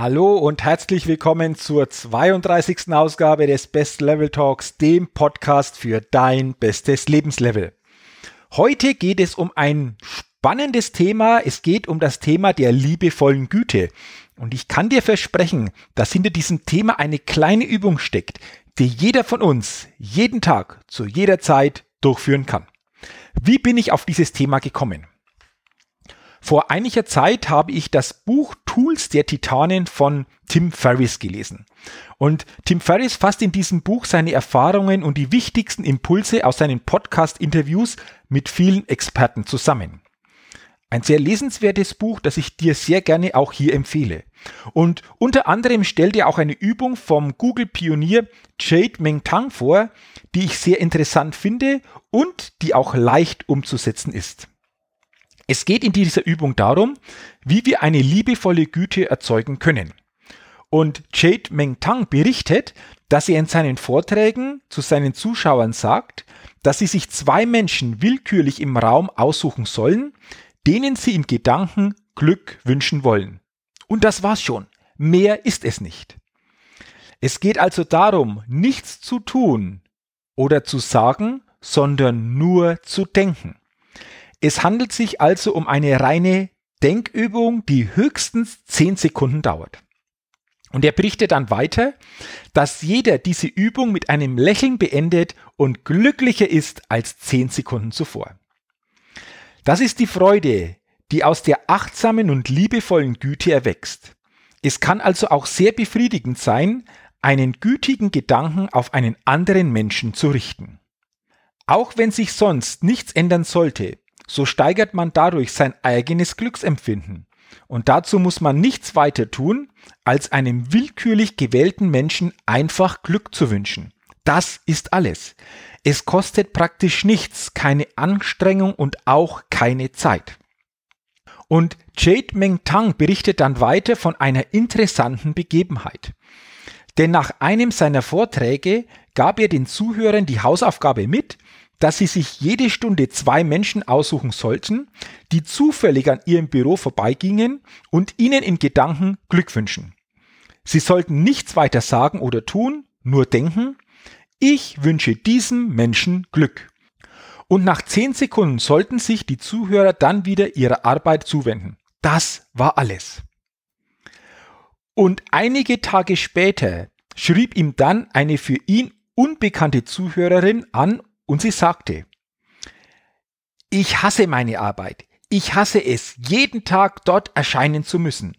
Hallo und herzlich willkommen zur 32. Ausgabe des Best Level Talks, dem Podcast für dein bestes Lebenslevel. Heute geht es um ein spannendes Thema. Es geht um das Thema der liebevollen Güte. Und ich kann dir versprechen, dass hinter diesem Thema eine kleine Übung steckt, die jeder von uns jeden Tag zu jeder Zeit durchführen kann. Wie bin ich auf dieses Thema gekommen? Vor einiger Zeit habe ich das Buch Tools der Titanen von Tim Ferriss gelesen. Und Tim Ferriss fasst in diesem Buch seine Erfahrungen und die wichtigsten Impulse aus seinen Podcast-Interviews mit vielen Experten zusammen. Ein sehr lesenswertes Buch, das ich dir sehr gerne auch hier empfehle. Und unter anderem stellt er auch eine Übung vom Google-Pionier Jade Meng Tang vor, die ich sehr interessant finde und die auch leicht umzusetzen ist. Es geht in dieser Übung darum, wie wir eine liebevolle Güte erzeugen können. Und Jade Meng Tang berichtet, dass er in seinen Vorträgen zu seinen Zuschauern sagt, dass sie sich zwei Menschen willkürlich im Raum aussuchen sollen, denen sie in Gedanken Glück wünschen wollen. Und das war's schon. Mehr ist es nicht. Es geht also darum, nichts zu tun oder zu sagen, sondern nur zu denken. Es handelt sich also um eine reine Denkübung, die höchstens 10 Sekunden dauert. Und er berichtet dann weiter, dass jeder diese Übung mit einem Lächeln beendet und glücklicher ist als 10 Sekunden zuvor. Das ist die Freude, die aus der achtsamen und liebevollen Güte erwächst. Es kann also auch sehr befriedigend sein, einen gütigen Gedanken auf einen anderen Menschen zu richten. Auch wenn sich sonst nichts ändern sollte, so steigert man dadurch sein eigenes Glücksempfinden. Und dazu muss man nichts weiter tun, als einem willkürlich gewählten Menschen einfach Glück zu wünschen. Das ist alles. Es kostet praktisch nichts, keine Anstrengung und auch keine Zeit. Und Jade Meng Tang berichtet dann weiter von einer interessanten Begebenheit. Denn nach einem seiner Vorträge gab er den Zuhörern die Hausaufgabe mit, dass sie sich jede Stunde zwei Menschen aussuchen sollten, die zufällig an ihrem Büro vorbeigingen und ihnen in Gedanken Glück wünschen. Sie sollten nichts weiter sagen oder tun, nur denken, ich wünsche diesem Menschen Glück. Und nach zehn Sekunden sollten sich die Zuhörer dann wieder ihrer Arbeit zuwenden. Das war alles. Und einige Tage später schrieb ihm dann eine für ihn unbekannte Zuhörerin an und sie sagte, ich hasse meine Arbeit. Ich hasse es, jeden Tag dort erscheinen zu müssen.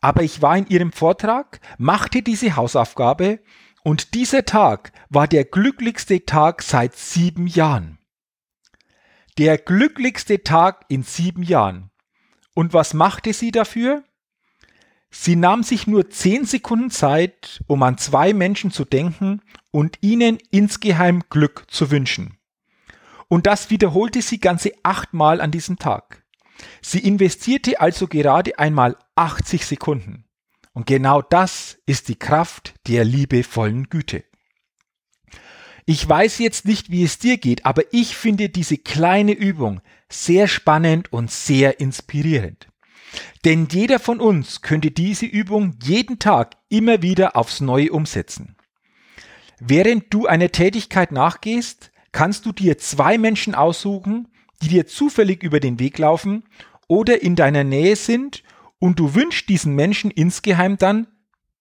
Aber ich war in ihrem Vortrag, machte diese Hausaufgabe und dieser Tag war der glücklichste Tag seit sieben Jahren. Der glücklichste Tag in sieben Jahren. Und was machte sie dafür? Sie nahm sich nur zehn Sekunden Zeit, um an zwei Menschen zu denken und ihnen insgeheim Glück zu wünschen. Und das wiederholte sie ganze achtmal an diesem Tag. Sie investierte also gerade einmal 80 Sekunden. Und genau das ist die Kraft der liebevollen Güte. Ich weiß jetzt nicht, wie es dir geht, aber ich finde diese kleine Übung sehr spannend und sehr inspirierend. Denn jeder von uns könnte diese Übung jeden Tag immer wieder aufs Neue umsetzen. Während du einer Tätigkeit nachgehst, kannst du dir zwei Menschen aussuchen, die dir zufällig über den Weg laufen oder in deiner Nähe sind und du wünschst diesen Menschen insgeheim dann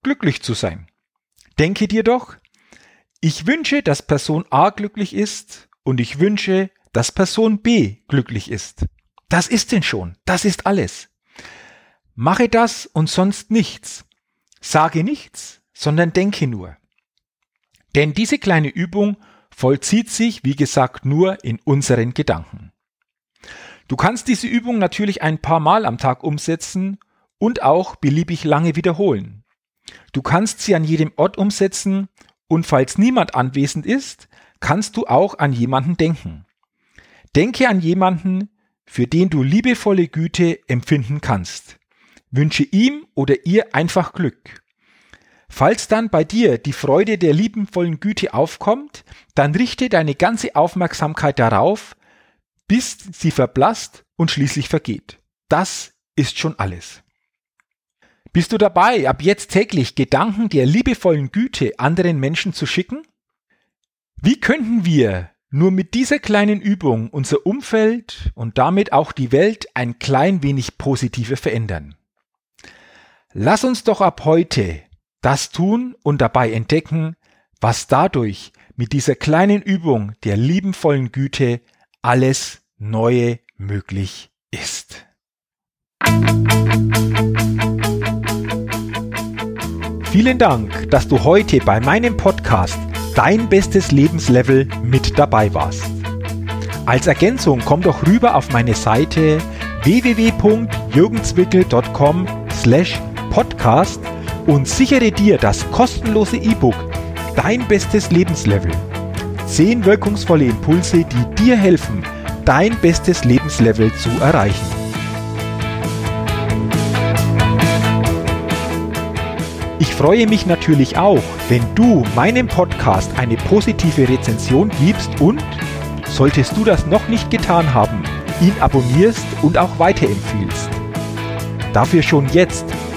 glücklich zu sein. Denke dir doch, ich wünsche, dass Person A glücklich ist und ich wünsche, dass Person B glücklich ist. Das ist denn schon, das ist alles. Mache das und sonst nichts. Sage nichts, sondern denke nur. Denn diese kleine Übung vollzieht sich, wie gesagt, nur in unseren Gedanken. Du kannst diese Übung natürlich ein paar Mal am Tag umsetzen und auch beliebig lange wiederholen. Du kannst sie an jedem Ort umsetzen und falls niemand anwesend ist, kannst du auch an jemanden denken. Denke an jemanden, für den du liebevolle Güte empfinden kannst. Wünsche ihm oder ihr einfach Glück. Falls dann bei dir die Freude der liebenvollen Güte aufkommt, dann richte deine ganze Aufmerksamkeit darauf, bis sie verblasst und schließlich vergeht. Das ist schon alles. Bist du dabei, ab jetzt täglich Gedanken der liebevollen Güte anderen Menschen zu schicken? Wie könnten wir nur mit dieser kleinen Übung unser Umfeld und damit auch die Welt ein klein wenig positiver verändern? Lass uns doch ab heute das tun und dabei entdecken, was dadurch mit dieser kleinen Übung der liebenvollen Güte alles Neue möglich ist. Vielen Dank, dass du heute bei meinem Podcast Dein bestes Lebenslevel mit dabei warst. Als Ergänzung komm doch rüber auf meine Seite www.jürgenswickel.com slash podcast und sichere dir das kostenlose E-Book Dein bestes Lebenslevel. Zehn wirkungsvolle Impulse, die dir helfen, dein bestes Lebenslevel zu erreichen. Ich freue mich natürlich auch, wenn du meinem Podcast eine positive Rezension gibst und, solltest du das noch nicht getan haben, ihn abonnierst und auch weiterempfiehlst. Dafür schon jetzt